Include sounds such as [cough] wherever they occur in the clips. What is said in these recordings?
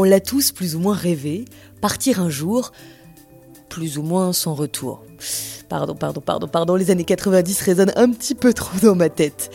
On l'a tous plus ou moins rêvé, partir un jour, plus ou moins sans retour. Pardon, pardon, pardon, pardon, les années 90 résonnent un petit peu trop dans ma tête.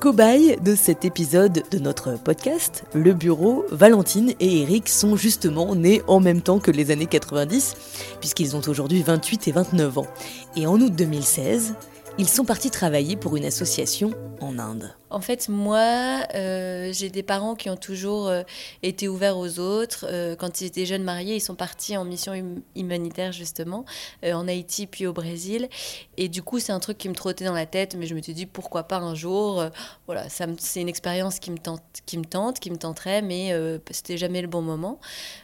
Cobaye de cet épisode de notre podcast, Le Bureau, Valentine et Eric sont justement nés en même temps que les années 90, puisqu'ils ont aujourd'hui 28 et 29 ans. Et en août 2016, ils sont partis travailler pour une association en Inde. En fait, moi, euh, j'ai des parents qui ont toujours euh, été ouverts aux autres. Euh, quand ils étaient jeunes mariés, ils sont partis en mission hum, humanitaire, justement, en Haïti puis au Brésil. Et du coup, c'est un truc qui me trottait dans la tête, mais je me suis dit, pourquoi pas un jour Voilà, c'est une expérience qui me, tente, qui me tente, qui me tenterait, mais c'était jamais le bon moment.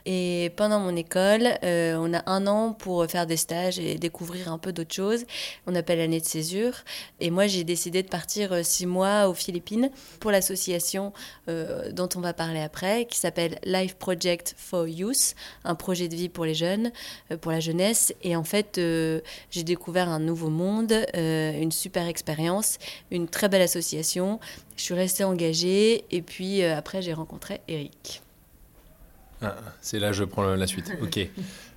Et pendant mon école, on a un an pour faire des stages et découvrir un peu d'autres choses. On appelle l'année de césure. Et moi, j'ai décidé de partir mois aux Philippines pour l'association euh, dont on va parler après, qui s'appelle Life Project for Youth, un projet de vie pour les jeunes, euh, pour la jeunesse. Et en fait, euh, j'ai découvert un nouveau monde, une super expérience, une très belle association. Je suis restée engagée et puis après, j'ai rencontré Eric. Ah, c'est là je prends la suite. Ok.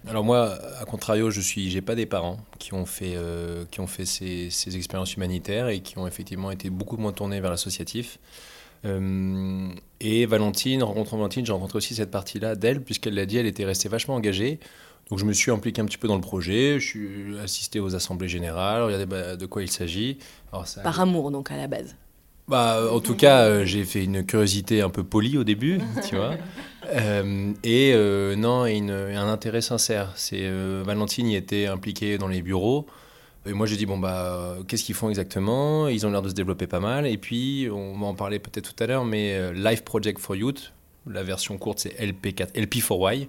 Alors moi, à contrario, je suis, j'ai pas des parents qui ont fait, euh, qui ont fait ces, ces, expériences humanitaires et qui ont effectivement été beaucoup moins tournés vers l'associatif. Euh, et Valentine, rencontrant Valentine, j'ai rencontré aussi cette partie-là d'elle, puisqu'elle l'a dit, elle était restée vachement engagée. Donc je me suis impliqué un petit peu dans le projet, je suis assisté aux assemblées générales, regardez bah, de quoi il s'agit. Par amour donc à la base. Bah, en tout cas, euh, j'ai fait une curiosité un peu polie au début, tu vois. [laughs] Euh, et euh, non, et un intérêt sincère. C'est Valentine y était impliquée dans les bureaux. Et moi, j'ai dit bon bah, qu'est-ce qu'ils font exactement? Ils ont l'air de se développer pas mal. Et puis, on va en parler peut-être tout à l'heure, mais Life Project for Youth, la version courte, c'est LP4, LP4Y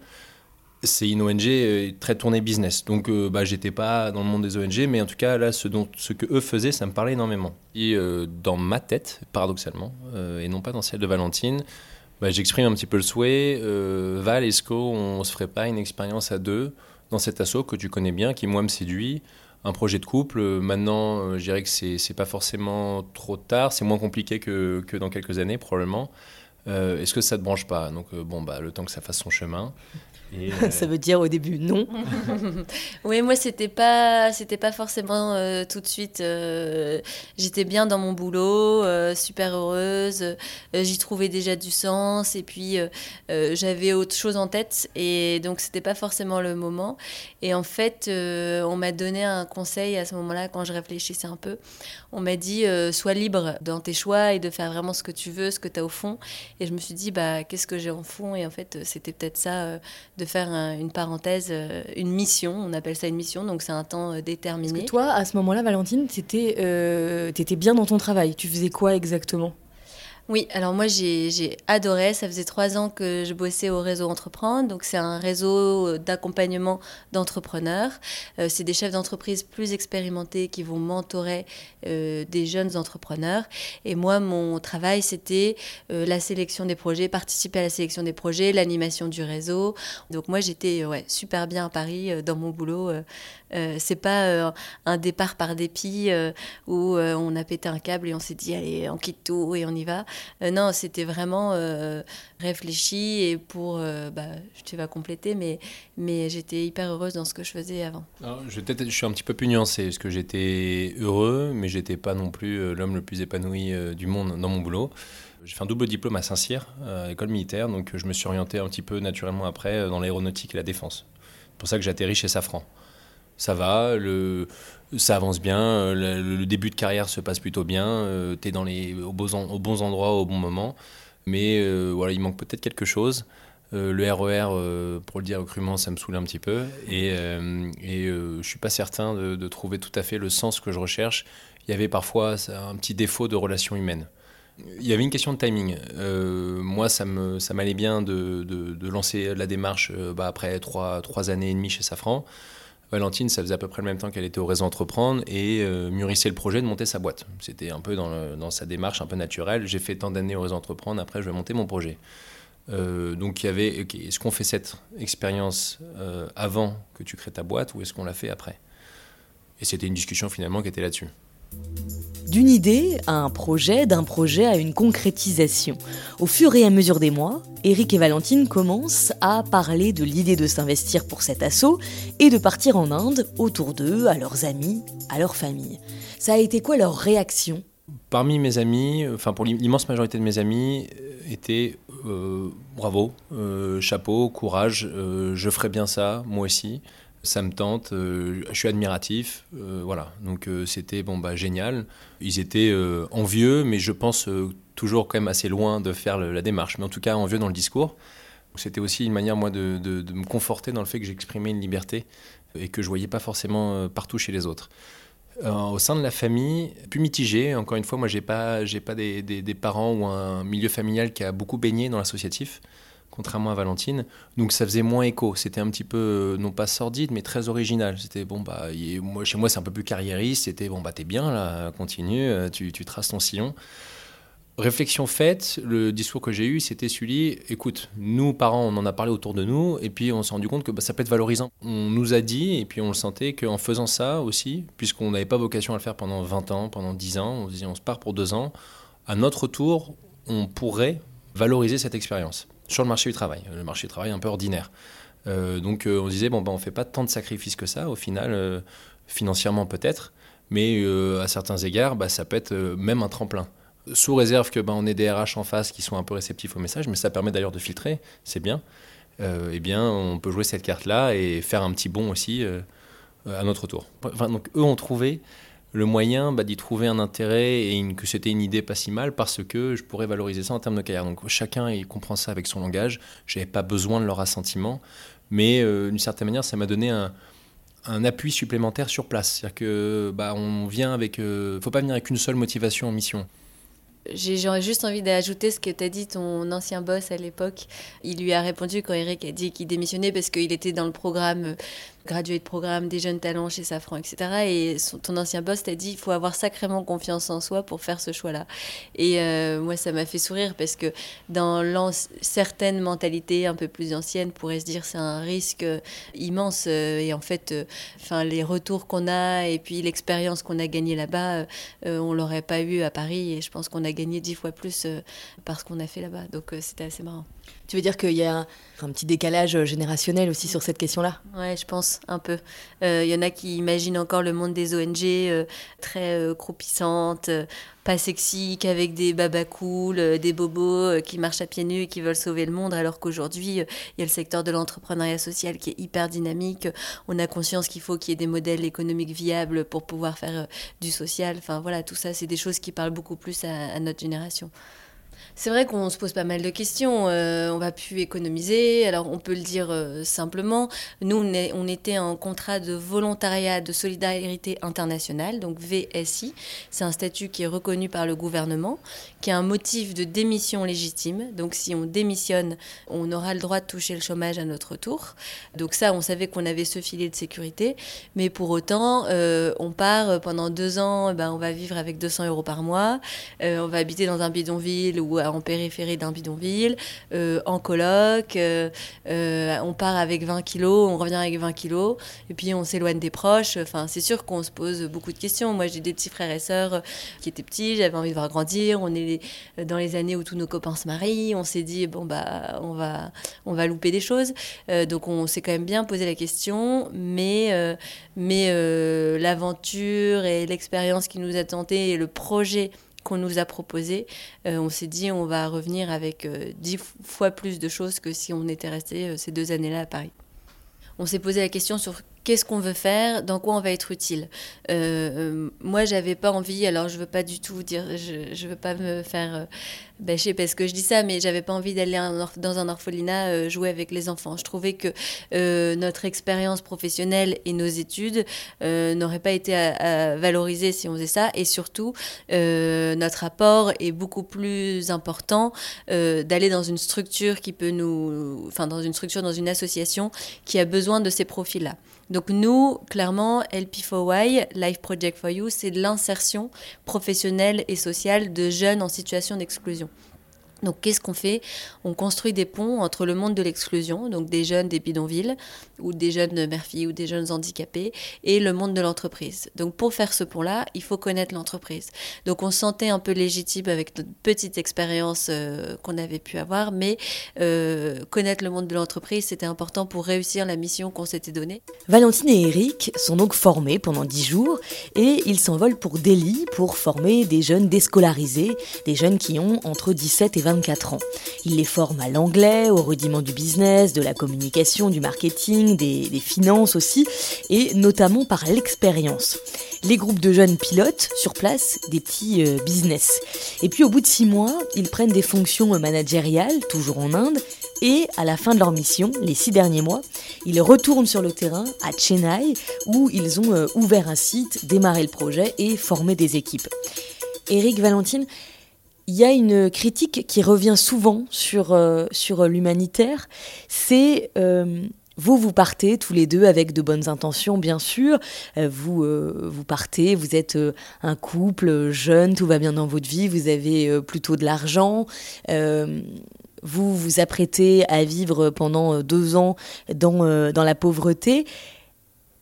c'est une ONG euh, très tournée business. Donc, euh, bah, j'étais pas dans le monde des ONG, mais en tout cas, là, ce, dont, que eux faisaient, ça me parlait énormément. Et euh, dans ma tête, paradoxalement, et non pas dans celle de Valentine, bah, j'exprime un petit peu le souhait. Val, Esco, on se ferait pas une expérience à deux dans cet assaut que tu connais bien, qui moi me séduit un projet de couple. Maintenant, je dirais que c'est, c'est pas forcément trop tard, c'est moins compliqué que, que dans quelques années probablement. est-ce que ça te branche pas? Donc bon, bah, le temps que ça fasse son chemin. [laughs] Euh, ça veut dire au début non. [laughs] oui, moi c'était pas c'était pas forcément euh, tout de suite. Euh, j'étais bien dans mon boulot, super heureuse. J'y trouvais déjà du sens et puis j'avais autre chose en tête et donc c'était pas forcément le moment. Et en fait, on m'a donné un conseil à ce moment-là quand je réfléchissais un peu. On m'a dit sois libre dans tes choix et de faire vraiment ce que tu veux, ce que tu as au fond. Et je me suis dit bah qu'est-ce que j'ai en fond? Et en fait, c'était peut-être ça de faire une parenthèse, euh, une mission, on appelle ça une mission, donc c'est un temps euh, déterminé. Parce toi, à ce moment-là, Valentine, tu étais, euh, étais bien dans ton travail. Tu faisais quoi exactement? Oui, alors moi j'ai adoré. Ça faisait trois ans que je bossais au réseau Entreprendre. Donc c'est un réseau d'accompagnement d'entrepreneurs. Euh, c'est des chefs d'entreprise plus expérimentés qui vont mentorer euh, des jeunes entrepreneurs. Et moi, mon travail, c'était euh, la sélection des projets, participer à la sélection des projets, l'animation du réseau. Donc moi j'étais super bien à Paris dans mon boulot. c'est pas un départ par dépit où on a pété un câble et on s'est dit allez on quitte tout et on y va. Euh, non, c'était vraiment euh, réfléchi et pour, euh, bah, tu vas compléter, mais, mais j'étais hyper heureuse dans ce que je faisais avant. je, suis un petit peu plus nuancé, parce que j'étais heureux, mais j'étais pas non plus l'homme le plus épanoui du monde dans mon boulot. J'ai fait un double diplôme à Saint-Cyr, à l'école militaire, donc je me suis orienté un petit peu naturellement après dans l'aéronautique et la défense. C'est pour ça que j'ai atterri chez Safran. Ça va, le, ça avance bien, euh, le, début de carrière se passe plutôt bien, euh, tu es dans les, aux, bons, bons endroits au bon moment, mais euh, voilà, il manque peut-être quelque chose. le RER, pour le dire crûment, ça me saoule un petit peu, et, et je suis pas certain de, trouver tout à fait le sens que je recherche. Il y avait parfois un petit défaut de relation humaine. Il y avait une question de timing. moi, ça m'allait ça bien de, de, de, lancer la démarche bah, après trois, trois années et demie chez Safran. Valentine, ça faisait à peu près le même temps qu'elle était au réseau Entreprendre et euh, mûrissait le projet de monter sa boîte. C'était un peu dans, sa démarche un peu naturelle. J'ai fait tant d'années au réseau Entreprendre, après je vais monter mon projet. Euh, donc il y avait, est-ce qu'on fait cette expérience euh, avant que tu crées ta boîte ou est-ce qu'on l'a fait après? Et c'était une discussion finalement qui était là-dessus. D'une idée à un projet, d'un projet à une concrétisation. Au fur et à mesure des mois, Eric et Valentine commencent à parler de l'idée de s'investir pour cet assaut et de partir en Inde autour d'eux, à leurs amis, à leur famille. Ça a été quoi leur réaction? Parmi mes amis, enfin pour l'immense majorité de mes amis, euh, était euh, bravo, euh, chapeau, courage, je ferai bien ça, moi aussi ça me tente, je suis admiratif, voilà. Donc c'était bon bah génial. Ils étaient envieux, mais je pense toujours quand même assez loin de faire la démarche, mais en tout cas envieux dans le discours. C'était aussi une manière moi de, me conforter dans le fait que j'exprimais une liberté et que je voyais pas forcément partout chez les autres. Euh, au sein de la famille, plus mitigé. Encore une fois, moi, j'ai pas, pas des, parents ou un milieu familial qui a beaucoup baigné dans l'associatif, contrairement à Valentine. Donc, ça faisait moins écho. C'était un petit peu, euh, non pas sordide, mais très original. C'était bon, bah, chez moi, c'est un peu plus carriériste. C'était bon, bah, t'es bien là, continue, euh, tu, tu traces ton sillon. Réflexion faite, le discours que j'ai eu, c'était celui écoute, nous, parents, on en a parlé autour de nous, et puis on s'est rendu compte que bah, ça peut être valorisant. On nous a dit, et puis on le sentait, qu'en faisant ça aussi, puisqu'on n'avait pas vocation à le faire pendant 20 ans, pendant 10 ans, on se dit on se part pour 2 ans, à notre tour, on pourrait valoriser cette expérience sur le marché du travail, le marché du travail un peu ordinaire. Euh, donc euh, on se disait, bon, bah, on ne fait pas tant de sacrifices que ça, au final, euh, financièrement peut-être, mais à certains égards, bah, ça peut être même un tremplin sous réserve que ben, on ait des RH en face qui soient un peu réceptifs au message, mais ça permet d'ailleurs de filtrer, c'est bien. Eh bien, on peut jouer cette carte-là et faire un petit bond aussi à notre tour. Enfin, donc, eux ont trouvé le moyen bah, d'y trouver un intérêt et que c'était une idée pas si mal parce que je pourrais valoriser ça en termes de carrière. Donc, chacun il comprend ça avec son langage. Je n'avais pas besoin de leur assentiment, mais euh, d'une certaine manière, ça m'a donné un, un appui supplémentaire sur place. C'est-à-dire que bah, on vient avec, faut pas venir avec une seule motivation en mission. J'aurais juste envie d'ajouter ce que t'as dit ton ancien boss à l'époque. Il lui a répondu quand Eric a dit qu'il démissionnait parce qu'il était dans le programme gradué de programme, des jeunes talents chez Safran, etc. Et ton ancien boss t'a dit il faut avoir sacrément confiance en soi pour faire ce choix-là. Et euh, moi, ça m'a fait sourire parce que dans certaines mentalités un peu plus anciennes, pourrait se dire c'est un risque immense. Euh, et en fait, euh, les retours qu'on a et puis l'expérience qu'on a gagnée là-bas, on l'aurait pas eu à Paris. Et je pense qu'on a gagné dix fois plus parce qu'on a fait là-bas. Donc c'était assez marrant. Tu veux dire qu'il y a un petit décalage générationnel aussi sur cette question-là Ouais, je pense un peu. Il euh, y en a qui imaginent encore le monde des ONG euh, très euh, croupissantes, pas sexy, qu'avec des babas des bobos qui marchent à pieds nus et qui veulent sauver le monde, alors qu'aujourd'hui, il y a le secteur de l'entrepreneuriat social qui est hyper dynamique. On a conscience qu'il faut qu'il y ait des modèles économiques viables pour pouvoir faire du social. Enfin voilà, tout ça, c'est des choses qui parlent beaucoup plus à notre génération. C'est vrai qu'on se pose pas mal de questions. Euh, on va plus économiser. Alors, on peut le dire euh, simplement. Nous, on, était en contrat de volontariat de solidarité internationale, donc VSI. C'est un statut qui est reconnu par le gouvernement, qui a un motif de démission légitime. Donc, si on démissionne, on aura le droit de toucher le chômage à notre tour. Donc, ça, on savait qu'on avait ce filet de sécurité. Mais pour autant, euh, on part pendant deux ans, ben, on va vivre avec 200 euros par mois. on va habiter dans un bidonville ou en périphérie d'un bidonville, euh, en coloc, euh, euh, on part avec 20 kilos, on revient avec 20 kilos, et puis on s'éloigne des proches. Enfin, c'est sûr qu'on se pose beaucoup de questions. Moi, j'ai des petits frères et sœurs qui étaient petits, j'avais envie de voir grandir. On est dans les années où tous nos copains se marient. On s'est dit, bon, bah, on va, on va louper des choses. donc, on s'est quand même bien posé la question, mais, mais l'aventure et l'expérience qui nous a tenté et le projet qu'on nous a proposé, euh, on s'est dit on va revenir avec euh, dix fois plus de choses que si on était resté euh, ces deux années-là à Paris. On s'est posé la question sur qu'est-ce qu'on veut faire, dans quoi on va être utile. Euh, euh, moi, j'avais pas envie, alors je veux pas du tout dire, je, je veux pas me faire euh, bâcher parce que je dis ça, mais j'avais pas envie d'aller dans un orphelinat euh, jouer avec les enfants. Je trouvais que notre expérience professionnelle et nos études n'auraient pas été à, valoriser si on faisait ça, et surtout notre apport est beaucoup plus important d'aller dans une structure qui peut nous, enfin dans une structure, dans une association qui a besoin de ces profils-là. Donc nous, clairement, LP4Y, Life Project for You, c'est de l'insertion professionnelle et sociale de jeunes en situation d'exclusion. Donc qu'est-ce qu'on fait? On construit des ponts entre le monde de l'exclusion, donc des jeunes des bidonvilles, ou des jeunes mères-filles, ou des jeunes handicapés, et le monde de l'entreprise. Donc pour faire ce pont-là, il faut connaître l'entreprise. Donc on se sentait un peu légitime avec notre petite expérience euh, qu'on avait pu avoir, mais euh, connaître le monde de l'entreprise, c'était important pour réussir la mission qu'on s'était donnée. Valentine et Eric sont donc formés pendant 10 jours, et ils s'envolent pour Delhi pour former des jeunes déscolarisés, des jeunes qui ont entre 17 et 20 24 ans. Il les forme à l'anglais, au rudiment du business, de la communication, du marketing, des, finances aussi, et notamment par l'expérience. Les groupes de jeunes pilotes sur place des petits euh, business. Et puis au bout de six mois, ils prennent des fonctions managériales, toujours en Inde, et à la fin de leur mission, les six derniers mois, ils retournent sur le terrain à Chennai où ils ont euh, ouvert un site, démarré le projet et formé des équipes. Eric Valentine, il y a une critique qui revient souvent sur, euh, sur l'humanitaire, c'est euh, vous, vous partez tous les deux avec de bonnes intentions, bien sûr. Euh, vous, vous partez, vous êtes un couple jeune, tout va bien dans votre vie, vous avez plutôt de l'argent. vous vous apprêtez à vivre pendant deux ans dans, dans la pauvreté.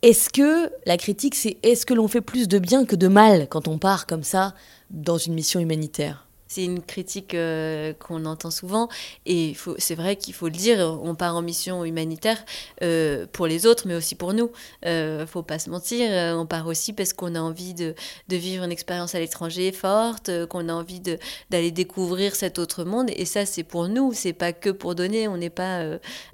Est-ce que la critique, c'est est-ce que l'on fait plus de bien que de mal quand on part comme ça dans une mission humanitaire? C'est une critique euh, qu'on entend souvent et c'est vrai qu'il faut le dire, on part en mission humanitaire euh, pour les autres mais aussi pour nous. Euh, faut pas se mentir, on part aussi parce qu'on a envie de, vivre une expérience à l'étranger forte, qu'on a envie d'aller découvrir cet autre monde et ça c'est pour nous, c'est pas que pour donner, on n'est pas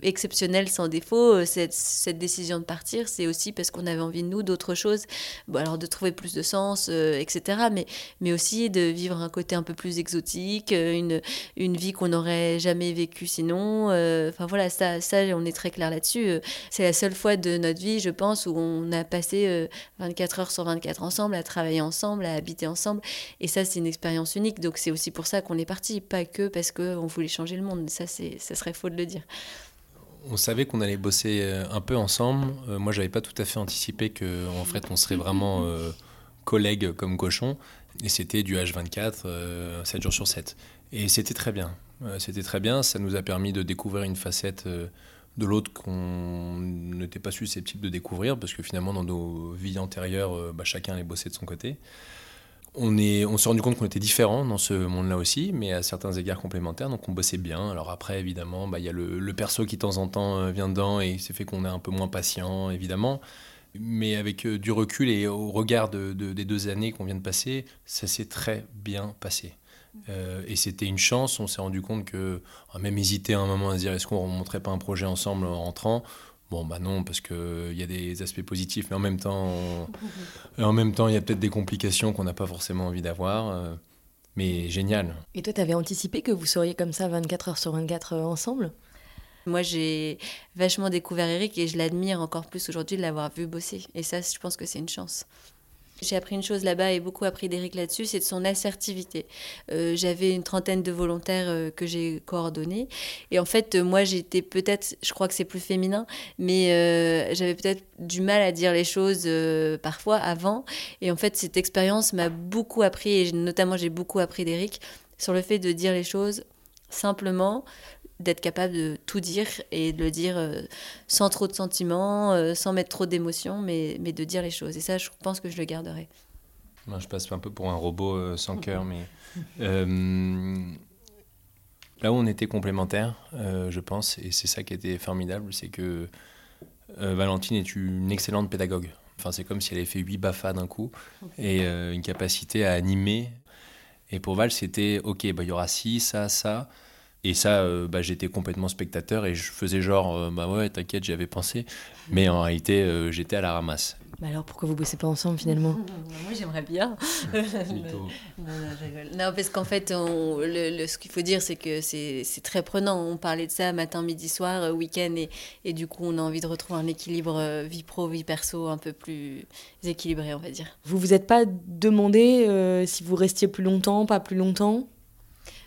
exceptionnel sans défaut. Cette, décision de partir, c'est aussi parce qu'on avait envie de nous d'autre chose, bon, alors de trouver plus de sens, etc. Mais, mais aussi de vivre un côté un peu plus exotique, euh, une, une vie qu'on n'aurait jamais vécue sinon. Euh, enfin voilà, ça, on est très clair là-dessus. Euh, c'est la seule fois de notre vie, je pense, où on a passé 24 heures sur 24 ensemble, à travailler ensemble, à habiter ensemble. Et ça, c'est une expérience unique. Donc c'est aussi pour ça qu'on est parti, pas que parce qu'on voulait changer le monde. Ça, ça serait faux de le dire on savait qu'on allait bosser un peu ensemble. moi, j'avais pas tout à fait anticipé qu'en en fait, on serait vraiment collègues comme cochons. Et c'était du H24, 7 euh, jours sur 7. Et c'était très bien. Euh, c'était très bien. Ça nous a permis de découvrir une facette euh, de l'autre qu'on n'était pas susceptible de découvrir, parce que finalement, dans nos vies antérieures, bah, chacun allait bosser de son côté. On, est, on s'est rendu compte qu'on était différents dans ce monde-là aussi, mais à certains égards complémentaires, donc on bossait bien. Alors après, évidemment, bah, il y a le, le, perso qui de temps en temps vient dedans et c'est fait qu'on est un peu moins patient, évidemment. Mais avec euh, du recul et au regard de, des deux années qu'on vient de passer, ça s'est très bien passé. Euh, et c'était une chance. On s'est rendu compte que, même hésité à un moment à se dire est-ce qu'on ne remonterait pas un projet ensemble en rentrant? Bon, bah non, parce qu'il y a des aspects positifs, mais en même temps, il y a peut-être des complications qu'on n'a pas forcément envie d'avoir. Euh, mais génial. Et toi, tu avais anticipé que vous seriez comme ça 24 heures sur 24 ensemble? Moi, j'ai vachement découvert Eric et je l'admire encore plus aujourd'hui de l'avoir vu bosser. Et ça, je pense que c'est une chance. J'ai appris une chose là-bas et beaucoup appris d'Eric là-dessus, c'est de son assertivité. Euh, j'avais une trentaine de volontaires euh, que j'ai coordonnés. Et en fait, euh, moi, j'étais peut-être, je crois que c'est plus féminin, mais j'avais peut-être du mal à dire les choses parfois avant. Et en fait, cette expérience m'a beaucoup appris, et notamment j'ai beaucoup appris d'Eric, sur le fait de dire les choses simplement, d'être capable de tout dire et de le dire euh, sans trop de sentiments, euh, sans mettre trop d'émotions, mais, mais de dire les choses. Et ça, je pense que je le garderai. Moi, je passe un peu pour un robot euh, sans cœur, mais là où on était complémentaires, je pense, et c'est ça qui était formidable, c'est que Valentine est une excellente pédagogue. Enfin, c'est comme si elle avait fait huit BAFA d'un coup et une capacité à animer. Et pour Val, c'était OK, bah, il y aura ci, ça, ça. Et ça, euh, bah, j'étais complètement spectateur et je faisais genre, euh, bah ouais, t'inquiète, j'y avais pensé. Mais en réalité, euh, j'étais à la ramasse. Mais alors pourquoi vous bossez pas ensemble finalement? [laughs] Moi j'aimerais bien. [laughs] non, parce qu'en fait, le, ce qu'il faut dire, c'est que c'est très prenant. On parlait de ça matin, midi, soir, week-end, et, et, du coup, on a envie de retrouver un équilibre vie pro, vie perso un peu plus équilibré, on va dire. Vous vous êtes pas demandé si vous restiez plus longtemps, pas plus longtemps?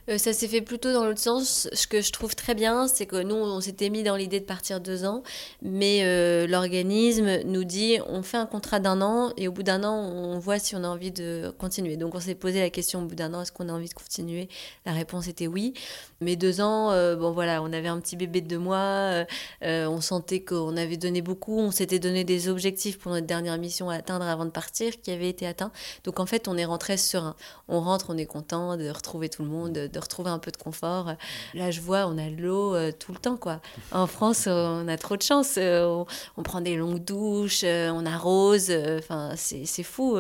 Euh, ça s'est fait plutôt dans l'autre sens. Ce que je trouve très bien, c'est que nous, on s'était mis dans l'idée de partir deux ans, mais euh, l'organisme nous dit on fait un contrat d'un an et au bout d'un an, on voit si on a envie de continuer. Donc on s'est posé la question au bout d'un an est-ce qu'on a envie de continuer? La réponse était oui. Mais deux ans, euh, bon voilà, on avait un petit bébé de deux mois, on sentait qu'on avait donné beaucoup, on s'était donné des objectifs pour notre dernière mission à atteindre avant de partir qui avaient été atteints. Donc en fait, on est rentré serein. On rentre, on est content de retrouver tout le monde, de retrouver un peu de confort. Là, je vois, on a l'eau euh, tout le temps, quoi. En France, on a trop de chance. Euh, on, prend des longues douches, euh, on arrose. Enfin, c'est fou.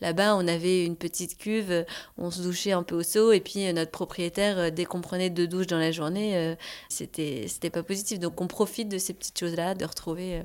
Là-bas, on avait une petite cuve, on se douchait un peu au seau, et puis notre propriétaire, dès qu'on prenait deux douches dans la journée, c'était c'était pas positif. Donc, on profite de ces petites choses-là, de retrouver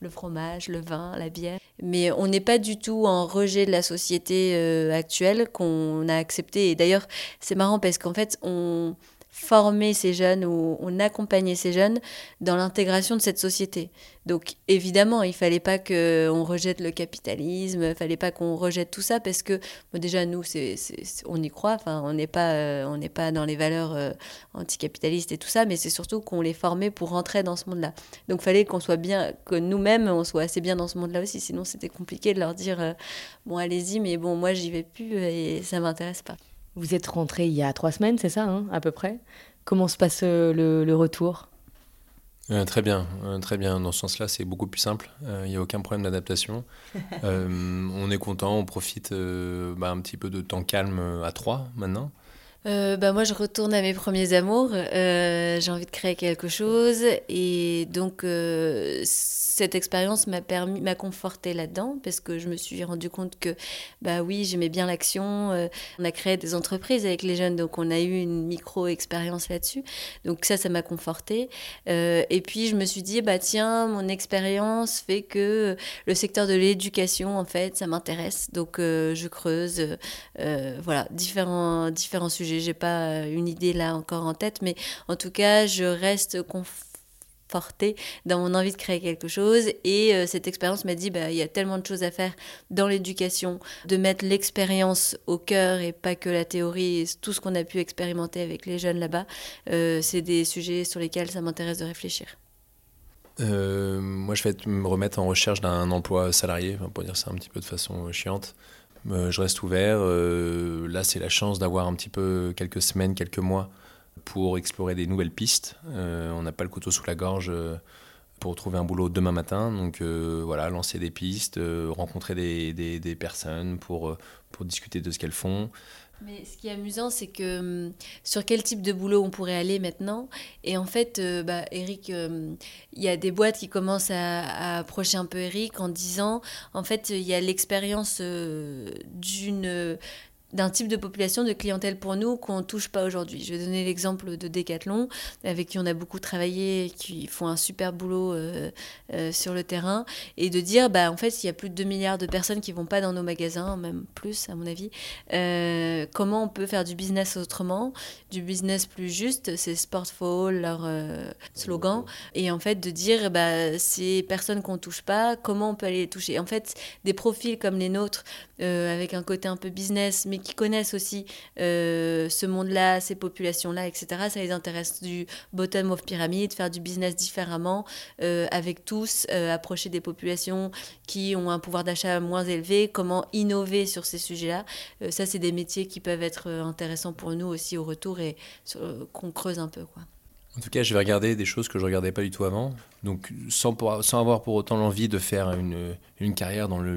le fromage, le vin, la bière. Mais on n'est pas du tout en rejet de la société euh, actuelle qu'on a accepté. Et d'ailleurs, c'est marrant parce qu'en fait, on, former ces jeunes ou on accompagnait ces jeunes dans l'intégration de cette société. Donc évidemment, il fallait pas qu'on rejette le capitalisme, il fallait pas qu'on rejette tout ça parce que déjà nous, on y croit, enfin on n'est pas, euh, on n'est pas dans les valeurs euh, anticapitalistes et tout ça, mais c'est surtout qu'on les formait pour rentrer dans ce monde-là. Donc fallait qu'on soit bien, que nous-mêmes on soit assez bien dans ce monde-là aussi, sinon c'était compliqué de leur dire euh, bon allez-y, mais bon moi j'y vais plus et ça m'intéresse pas. Vous êtes rentré il y a trois semaines, c'est ça, hein, à peu près? Comment se passe euh, le, retour? Euh, très bien, euh, très bien. Dans ce sens-là, c'est beaucoup plus simple. Il n'y a aucun problème d'adaptation. [laughs] on est content, on profite bah, un petit peu de temps calme à trois maintenant. Bah moi, je retourne à mes premiers amours. J'ai envie de créer quelque chose. Et donc, cette expérience m'a permis, m'a conforté là-dedans parce que je me suis rendu compte que, bah oui, j'aimais bien l'action. Euh, on a créé des entreprises avec les jeunes, donc on a eu une micro-expérience là-dessus. Donc ça, ça m'a conforté. Euh, et puis je me suis dit, bah tiens, mon expérience fait que le secteur de l'éducation, en fait, ça m'intéresse. Donc euh, je creuse, voilà, différents, différents sujets. J'ai pas une idée là encore en tête, mais en tout cas, je reste confortée dans mon envie de créer quelque chose. Et euh, cette expérience m'a dit, bah, il y a tellement de choses à faire dans l'éducation, de mettre l'expérience au cœur et pas que la théorie, tout ce qu'on a pu expérimenter avec les jeunes là-bas. Euh, c'est des sujets sur lesquels ça m'intéresse de réfléchir. Euh, moi, je vais me remettre en recherche d'un emploi salarié, pour dire ça un petit peu de façon chiante. Je reste ouvert. là, c'est la chance d'avoir un petit peu quelques semaines, quelques mois pour explorer des nouvelles pistes. Euh, on n'a pas le couteau sous la gorge euh, pour trouver un boulot demain matin. Donc euh, voilà, lancer des pistes, rencontrer des, personnes pour discuter de ce qu'elles font. Mais ce qui est amusant, c'est que hum, sur quel type de boulot on pourrait aller maintenant. Et en fait, bah, Eric, il y a des boîtes qui commencent à, à, approcher un peu Eric en disant, en fait, il y a l'expérience d'une d'un type de population, de clientèle pour nous qu'on ne touche pas aujourd'hui. Je vais donner l'exemple de Decathlon, avec qui on a beaucoup travaillé, qui font un super boulot euh, euh, sur le terrain, et de dire, bah, en fait, il y a plus de 2 milliards de personnes qui vont pas dans nos magasins, même plus à mon avis. Euh, comment on peut faire du business autrement, du business plus juste, c'est Sportful, leur slogan, et en fait de dire, bah, ces personnes qu'on touche pas, comment on peut aller les toucher? En fait, des profils comme les nôtres, avec un côté un peu business, mais qui connaissent aussi euh, ce monde-là, ces populations-là, etc. Ça les intéresse du bottom of pyramide, faire du business différemment, euh, avec tous, euh, approcher des populations qui ont un pouvoir d'achat moins élevé, comment innover sur ces sujets-là. ça, c'est des métiers qui peuvent être intéressants pour nous aussi au retour et qu'on creuse un peu. Quoi. En tout cas, je vais regarder des choses que je ne regardais pas du tout avant. Donc, sans, avoir pour autant l'envie de faire une, une, carrière dans le,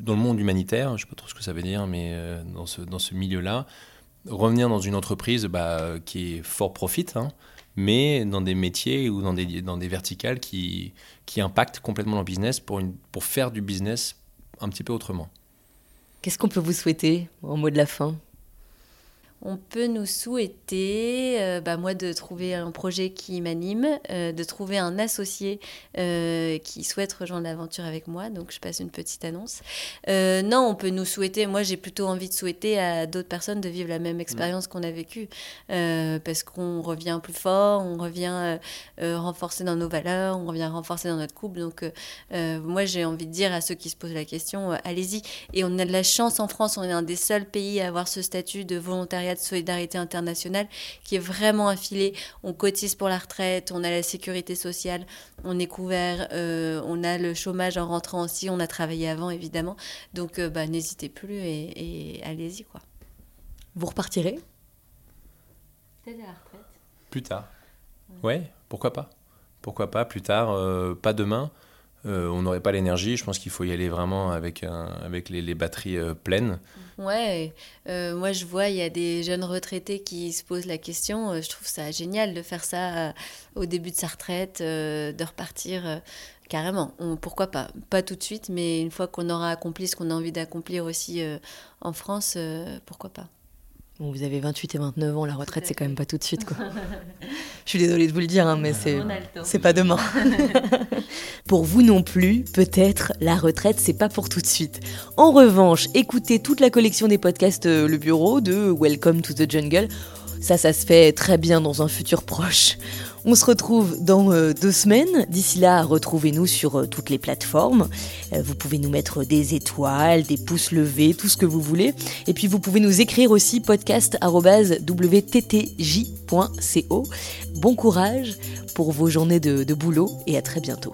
dans le monde humanitaire, je ne sais pas trop ce que ça veut dire, mais euh, dans ce, dans ce milieu-là, revenir dans une entreprise bah, qui est fort profit, hein, mais dans des métiers ou dans des, dans des verticales qui, qui impactent complètement le business pour, une, pour faire du business un petit peu autrement. Qu'est-ce qu'on peut vous souhaiter en mot de la fin? On peut nous souhaiter, euh, bah, moi, de trouver un projet qui m'anime, euh, de trouver un associé euh, qui souhaite rejoindre l'aventure avec moi. Donc, je passe une petite annonce. non, on peut nous souhaiter, moi, j'ai plutôt envie de souhaiter à d'autres personnes de vivre la même expérience qu'on a vécue. parce qu'on revient plus fort, on revient renforcé dans nos valeurs, on revient renforcé dans notre couple. Donc, moi, j'ai envie de dire à ceux qui se posent la question, allez-y. Et on a de la chance en France, on est un des seuls pays à avoir ce statut de volontariat secrétariat de solidarité internationale qui est vraiment affilé. On cotise pour la retraite, on a la sécurité sociale, on est couvert, euh, on a le chômage en rentrant aussi, on a travaillé avant évidemment. Donc euh, bah, n'hésitez plus et, allez-y quoi. Vous repartirez? Peut-être à la retraite. Plus tard. Ouais, pourquoi pas? Pourquoi pas plus tard, euh, pas demain. On n'aurait pas l'énergie. Je pense qu'il faut y aller vraiment avec, avec les, batteries pleines. Ouais, euh, moi je vois, il y a des jeunes retraités qui se posent la question. Euh, je trouve ça génial de faire ça euh, au début de sa retraite, de repartir carrément. pourquoi pas? Pas tout de suite, mais une fois qu'on aura accompli ce qu'on a envie d'accomplir aussi en France, pourquoi pas? Vous avez 28 et 29 ans, la retraite, c'est quand même pas tout de suite. Quoi. [laughs] Je suis désolée de vous le dire, hein, mais c'est, c'est pas demain. [laughs] pour vous non plus, peut-être, la retraite, c'est pas pour tout de suite. En revanche, écoutez toute la collection des podcasts euh, Le Bureau de Welcome to the Jungle. Ça, ça se fait très bien dans un futur proche. On se retrouve dans euh, deux semaines. D'ici là, retrouvez-nous sur euh, toutes les plateformes. Euh, vous pouvez nous mettre des étoiles, des pouces levés, tout ce que vous voulez. Et puis vous pouvez nous écrire aussi podcast.wttj.co. Bon courage pour vos journées de boulot et à très bientôt.